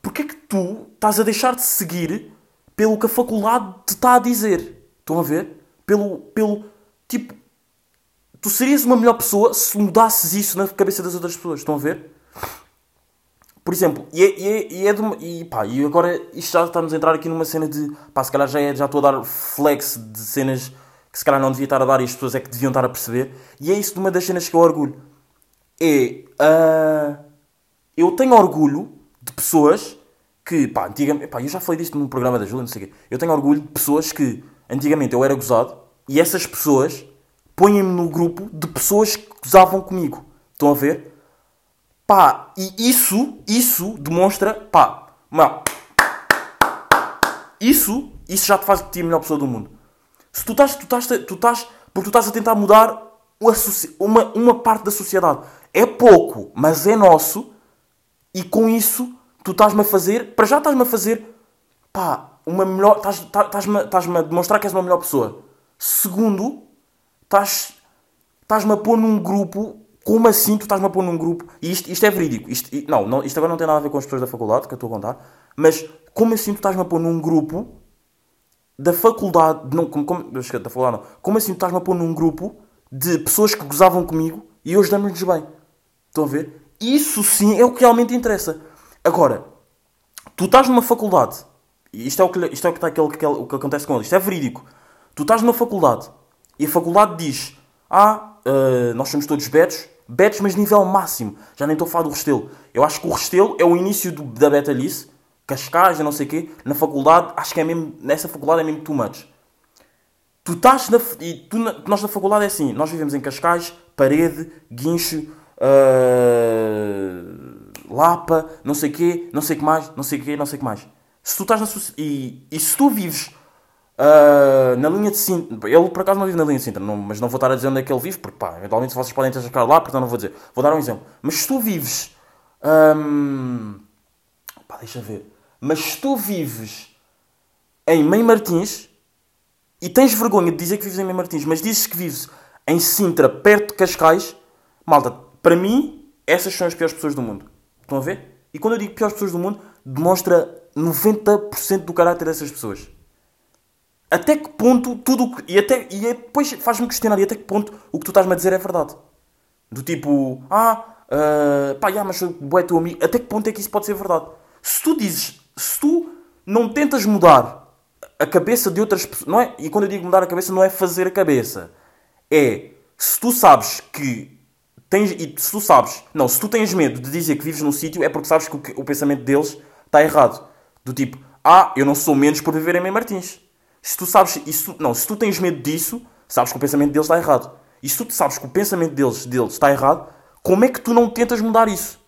Porquê é que tu estás a deixar de seguir pelo que a faculdade te está a dizer? Estão a ver? Pelo, pelo, tipo, tu serias uma melhor pessoa se mudasses isso na cabeça das outras pessoas. Estão a ver? Por exemplo, e, é, e, é, e, é de e, pá, e agora isto já estamos a entrar aqui numa cena de pá, se calhar já, é, já estou a dar flex de cenas que se calhar não devia estar a dar e as pessoas é que deviam estar a perceber. E é isso de uma das cenas que eu orgulho. É. ah, eu tenho orgulho de pessoas que, pá, antigamente, pá, eu já falei disto no programa da Júlia, não sei o quê. Eu tenho orgulho de pessoas que antigamente eu era gozado e essas pessoas põem-me no grupo de pessoas que gozavam comigo. Estão a ver? Pá, e isso, isso demonstra, pá, não. Isso, isso já te faz de ti a melhor pessoa do mundo. Se tu estás, tu estás, tu estás, porque tu estás a tentar mudar uma, uma, parte da sociedade. É pouco, mas é nosso. E com isso, tu estás-me a fazer, para já estás-me a fazer, pá, uma melhor, estás- estás- estás-me a- estás-me a demonstrar que és uma melhor pessoa. Segundo, estás, estás-me a pôr num grupo, como assim tu estás-me a pôr num grupo? E isto, isto é verídico. Isto, não, não, isto agora não tem nada a ver com as pessoas da faculdade, que eu estou a contar. Mas como assim tu estás-me a pôr num grupo da faculdade, não, como, como, da faculdade não. Como assim tu estás-me a pôr num grupo de pessoas que gozavam comigo e hoje damos-lhes bem? Estão a ver? Isso sim é o que realmente interessa. Agora, tu estás numa faculdade, e isto é o que, isto é o que, está aquele- o que acontece com ele, isto é verídico. Tu estás numa faculdade e a faculdade diz: Ah, eh, nós somos todos betos, betos, mas nível máximo. Já nem estou a falar do Restelo. Eu acho que o Restelo é o início do- da betalice, Cascais, não sei o quê, na faculdade, acho que é mesmo, nessa faculdade é mesmo too much. Tu estás na. E tu, na- nós na faculdade é assim, nós vivemos em Cascais, Parede, Guincho, ah, Lapa, não sei o quê, não sei o que mais, não sei o quê, não sei o que mais. Se tu estás na e, e se tu vives ah, na linha de Sintra, ele por acaso não vive na linha de Sintra, não- mas não vou estar a dizer onde é que ele vive, porque pá, eventualmente vocês podem ter lá, portanto não vou dizer. Vou dar um exemplo. Mas se tu vives. pá, deixa ver. Mas se tu vives em Mãe Martins e tens vergonha de dizer que vives em Mãe Martins, mas dizes que vives em Sintra, perto de Cascais, malta, para mim, essas são as piores pessoas do mundo. Estão a ver? E quando eu digo piores pessoas do mundo, demonstra 90% do caráter dessas pessoas. Até que ponto tudo o que. E, até, e é- depois faz-me questionar e até que ponto o que tu estás-me a dizer é verdade. Do tipo, ah, ah, pá, já, mas bué teu amigo. Até que ponto é que isso pode ser verdade? Se tu dizes, se tu não tentas mudar a cabeça de outras pessoas, não é? E quando eu digo mudar a cabeça, não é fazer a cabeça. É, se tu sabes que tens, e se tu sabes, não, se tu tens medo de dizer que vives num sítio, é porque sabes que o, o pensamento deles está errado. Do tipo, ah, eu não sou menos por viver em Mãe Martins. Se tu sabes, tu- não, se tu tens medo disso, sabes que o pensamento deles está errado. E se tu sabes que o pensamento deles, deles está errado, como é que tu não tentas mudar isso?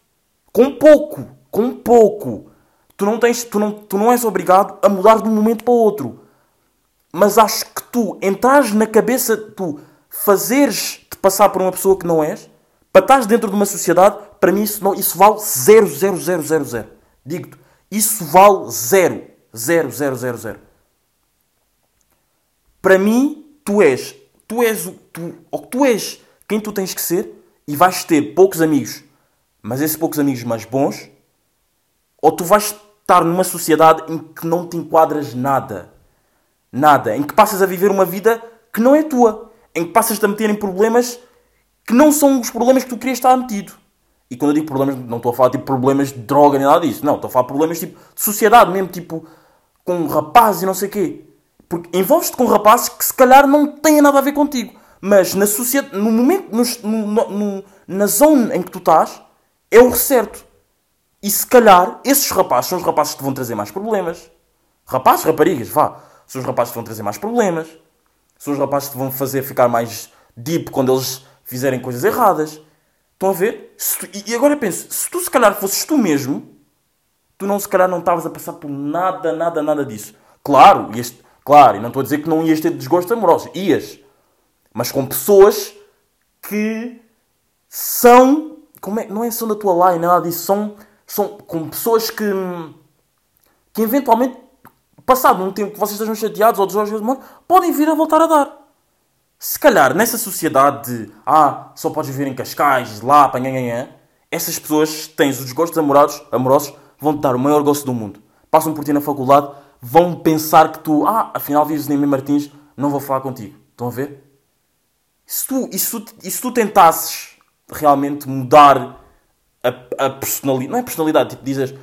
Com pouco, com pouco. Tu não, tens, tu, não, tu não és obrigado a mudar de um momento para o outro. Mas acho que tu entrares na cabeça, tu fazeres-te passar por uma pessoa que não és, para estares dentro de uma sociedade, para mim isso, não, isso vale 0, 0, 0, 0, 0. Digo-te, isso vale 0, 0, 0, 0, 0. Para mim, tu és, tu és, tu, ou tu és quem tu tens que ser e vais ter poucos amigos, mas esses poucos amigos mais bons, ou tu vais estar numa sociedade em que não te enquadras nada. Nada. Em que passas a viver uma vida que não é tua. Em que passas a meter em problemas que não são os problemas que tu querias estar metido. E quando eu digo problemas, não estou a falar tipo problemas de droga nem nada disso. Não, estou a falar problemas tipo de sociedade mesmo, tipo com rapazes e não sei o quê. Porque envolves-te com rapazes que se calhar não têm nada a ver contigo. Mas na sociedade, no momento, no, no- no- na zona em que tu estás, é o certo. E se calhar, esses rapazes são os rapazes que te vão trazer mais problemas. Rapazes, raparigas, vá. São os rapazes que te vão trazer mais problemas. São os rapazes que te vão fazer ficar mais deep quando eles fizerem coisas erradas. Estão a ver? Tu- e agora penso, se tu se calhar fosses tu mesmo, tu não se calhar não estavas a passar por nada, nada, nada disso. Claro, ias, claro, e não estou a dizer que não ias ter desgostos amorosos. Ias. Mas com pessoas que são. Como é? Não é são da tua line, nada disso. São, são com pessoas que. que eventualmente, passado um tempo que vocês estejam chateados ou desgostados, podem vir a voltar a dar. Se calhar nessa sociedade de ah, só podes viver em Cascais, lá, panhanhanhã, essas pessoas têm os desgostos amorosos, amorosos vão te dar o maior gosto do mundo. Passam por ti na faculdade, vão pensar que tu, ah, afinal vives Mãe Martins, não vou falar contigo. Estão a ver? se tu, e se tu, e se tu tentasses realmente mudar a, a personalidade, não é personalidade, tipo dizes,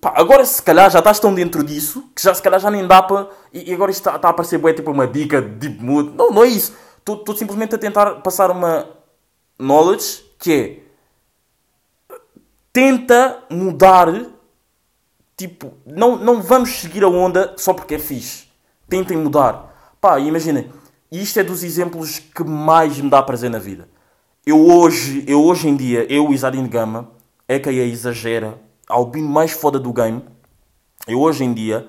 pá, agora se calhar já estás tão dentro disso que já se calhar já nem dá para. E, e agora isto está, está a parecer bué, tipo uma dica de deep mood. Não, não é isso. Estou simplesmente a tentar passar uma knowledge que é tenta mudar. Tipo, não, não vamos seguir a onda só porque é fixe. Tentem mudar. Pá, imaginem. Isto é dos exemplos que mais me dá prazer na vida. Eu hoje, eu hoje em dia, eu, Isadine Gama, é que exagera, albino mais foda do game. Eu hoje em dia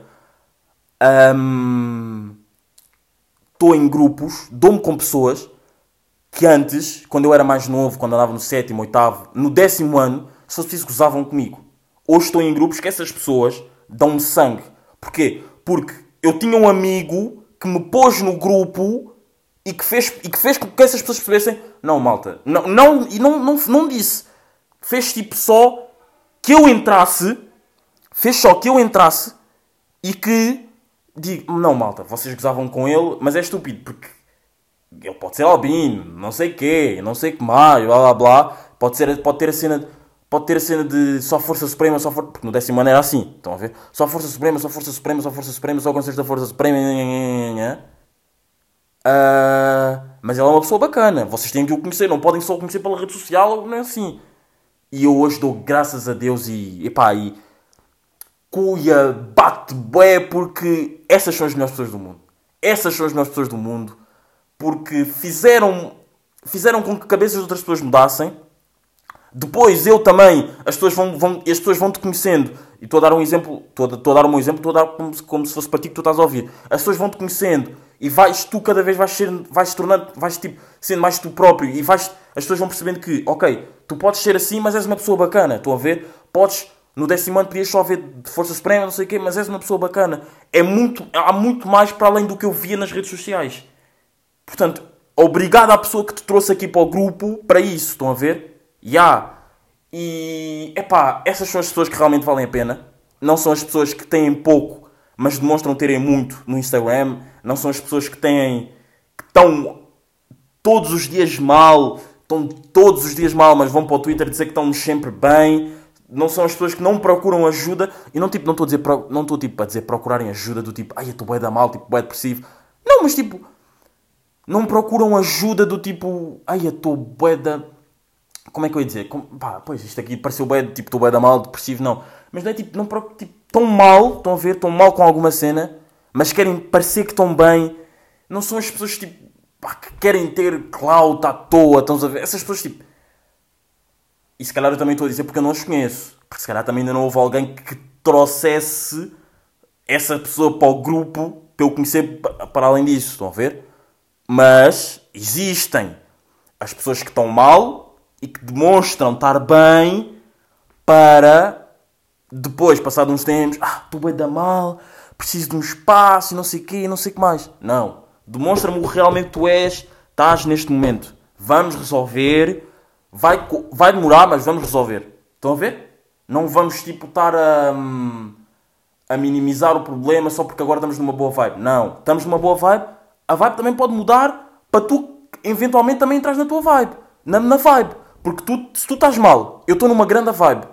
estou em grupos, dou-me com pessoas que antes, quando eu era mais novo, quando andava no sétimo, oitavo, no décimo ano, só se gozavam comigo. Hoje estou em grupos que essas pessoas dão-me sangue. Porquê? Porque eu tinha um amigo que me pôs no grupo e que fez, e que fez com que essas pessoas percebessem não, malta, não, não, e não, não, não disse. Fez tipo só que eu entrasse, fez só que eu entrasse e que digo, não, malta, vocês gozavam com ele, mas é estúpido, porque ele pode ser albino, não sei quê, não sei que mais, blá blá blá. Pode, ser, pode ter a cena. Pode ter a cena de só Força Suprema, só for... porque no décimo ano era assim, estão a ver? Só Força Suprema, só Força Suprema, só Força Suprema, só Conselho da Força Suprema. Ah, mas ela é uma pessoa bacana, vocês têm que o conhecer, não podem só o conhecer pela rede social, não é assim. E eu hoje dou graças a Deus e, epá, e cuia, bate bué, porque essas são as melhores pessoas do mundo. Essas são as melhores pessoas do mundo, porque fizeram, fizeram com que a cabeça das outras pessoas mudassem. Depois eu também, as pessoas vão, vão, as pessoas vão te conhecendo. E estou a dar um exemplo, estou a, estou a dar um exemplo, estou a dar como, como se fosse para ti que tu estás a ouvir. As pessoas vão te conhecendo e vais, tu cada vez vais ser, vais tornando, vais tipo, sendo mais tu próprio e vais, as pessoas vão percebendo que, ok, tu podes ser assim, mas és uma pessoa bacana, estão a ver? Podes, no décimo ano podias só ver de Força Suprema, não sei o quê, mas és uma pessoa bacana. É muito, há muito mais para além do que eu via nas redes sociais. Portanto, obrigado à pessoa que te trouxe aqui para o grupo para isso, estão a ver? Ya. E, epá, essas são as pessoas que realmente valem a pena. Não são as pessoas que têm pouco, mas demonstram terem muito no Instagram. Não são as pessoas que têm, que estão todos os dias mal, estão todos os dias mal, mas vão para o Twitter dizer que estão sempre bem. Não são as pessoas que não procuram ajuda. E não tipo, não estou a dizer, não estou tipo a dizer procurarem ajuda do tipo, ai, eu estou bué da mal, tipo, bué depressivo. Não, mas tipo, não procuram ajuda do tipo, ai, eu estou bué da... Como é que eu ia dizer? Como- pá, pois, isto aqui pareceu bué, tipo, estou bué da mal, depressivo, não. Mas não é tipo, não tipo, tão mal, estão a ver, estão mal com alguma cena, mas querem parecer que estão bem. Não são as pessoas, tipo, pá, que querem ter clout à toa, estão a ver? Essas pessoas, tipo... E se calhar eu também estou a dizer porque eu não as conheço. Porque se calhar também ainda não houve alguém que trouxesse essa pessoa para o grupo para eu conhecer pa- para além disso, estão a ver? Mas existem as pessoas que estão mal e que demonstram estar bem para depois, passados uns tempos, ah, estou bem da mal, preciso de um espaço e não sei o quê, não sei o que mais. Não. Demonstra-me o que realmente tu és, estás neste momento. Vamos resolver. Vai, vai demorar, mas vamos resolver. Estão a ver? Não vamos, tipo, estar a, hum, a minimizar o problema só porque agora estamos numa boa vibe. Não. Estamos numa boa vibe. A vibe também pode mudar para tu, eventualmente, também entras na tua vibe. Na, na vibe. Porque tu, se tu estás mal, eu estou numa grande vibe.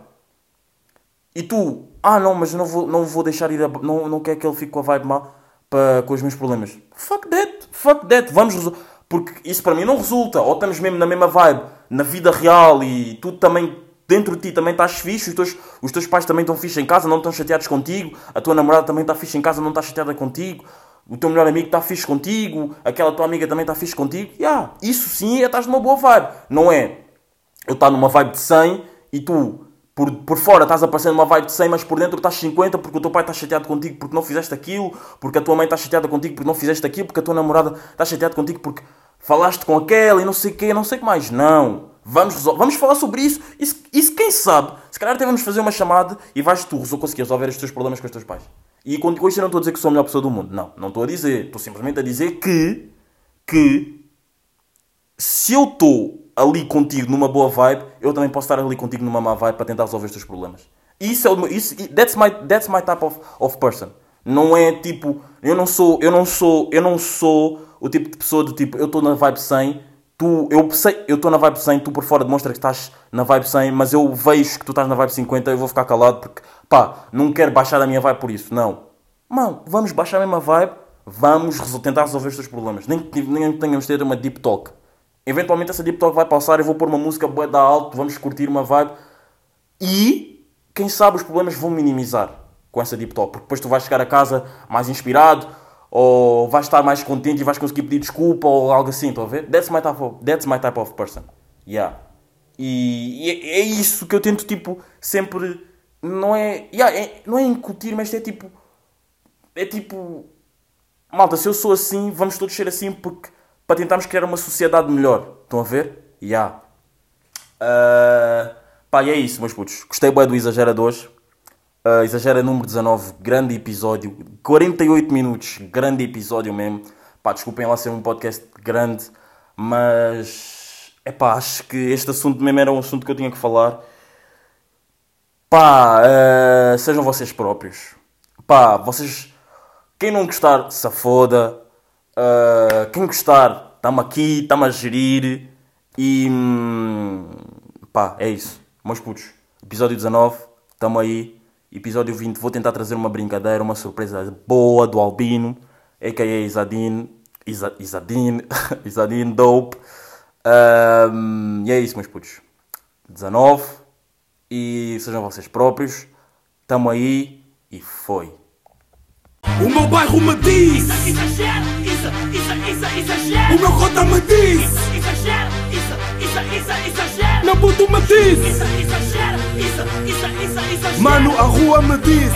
E tu, ah não, mas não vou, não vou deixar ir a, não, não quero que ele fique com a vibe má para, com os meus problemas. Fuck that, fuck that, vamos resolver. Porque isso para mim não resulta. Ou estamos mesmo na mesma vibe, na vida real e tu também, dentro de ti também estás fixe, os teus, os teus pais também estão fixe em casa, não estão chateados contigo, a tua namorada também está fixe em casa, não está chateada contigo, o teu melhor amigo está fixe contigo, aquela tua amiga também está fixe contigo. Yeah, isso sim é estás numa boa vibe. Não é eu estar numa vibe de 100 e tu, por, por fora, estás a aparecer numa vibe de 100, mas por dentro estás 50 porque o teu pai está chateado contigo porque não fizeste aquilo, porque a tua mãe está chateada contigo porque não fizeste aquilo, porque a tua namorada está chateada contigo porque falaste com aquela e não sei o quê, não sei o que mais. Não. Vamos, vamos falar sobre isso. Isso, quem sabe? Se calhar até vamos fazer uma chamada e vais tu conseguir resolver os teus problemas com os teus pais. E com isto eu não estou a dizer que sou a melhor pessoa do mundo. Não, não estou a dizer. Estou simplesmente a dizer que, que se eu estou ali contigo numa boa vibe, eu também posso estar ali contigo numa má vibe para tentar resolver os teus problemas. Isso é o meu, isso, that's my, that's my type of, of person. Não é tipo, eu não sou, eu não sou, eu não sou o tipo de pessoa do tipo, eu estou na vibe 100, tu, eu sei, eu estou na vibe 100, tu por fora demonstra que estás na vibe 100, mas eu vejo que tu estás na vibe 50, eu vou ficar calado porque, pá, não quero baixar a minha vibe por isso, não. Mano, vamos baixar a mesma vibe, vamos tentar resolver os teus problemas. Nem que tenhamos de ter uma deep talk. Eventualmente essa deep talk vai passar, eu vou pôr uma música bué da alto, vamos curtir uma vibe e quem sabe os problemas vão minimizar com essa deep talk, porque depois tu vais chegar a casa mais inspirado ou vais estar mais contente e vais conseguir pedir desculpa ou algo assim, estão a ver? That's my type of, that's my type of person. Yeah. E, e é, é isso que eu tento, tipo, sempre. Não é, yeah, é- Não é incutir, mas é tipo. É tipo. Malta, se eu sou assim, vamos todos ser assim porque. Para tentarmos criar uma sociedade melhor. Estão a ver? Yeah. Uh, pá, e é isso, meus putos. Gostei bem do Exagera de hoje. Uh, Exagera número 19, grande episódio. 48 minutos, grande episódio mesmo. Pá, desculpem lá ser um podcast grande, mas. É pá, acho que este assunto mesmo era um assunto que eu tinha que falar. Pá, uh, sejam vocês próprios. Pá, vocês. Quem não gostar, se foda. Uh, quem gostar, estamos aqui, estamos a gerir. E. hum, pá, é isso. Meus putos. Episódio 19, estamos aí. Episódio 20, vou tentar trazer uma brincadeira, uma surpresa boa do Albino, a.k.a. Isadine. Isa, Isadine. [laughs] Isadine Dope. Um, e é isso, meus putos. 19. E sejam vocês próprios. Estamos aí. E foi. O meu bairro me diz. Isso, exagero, isso, isso, isso, exagero. O meu cota me diz. Isso, exagero, isso, isso, isso, exagero. Meu puto me diz. Isso, exagero, isso, isso, isso, exagero. Mano, a rua me diz.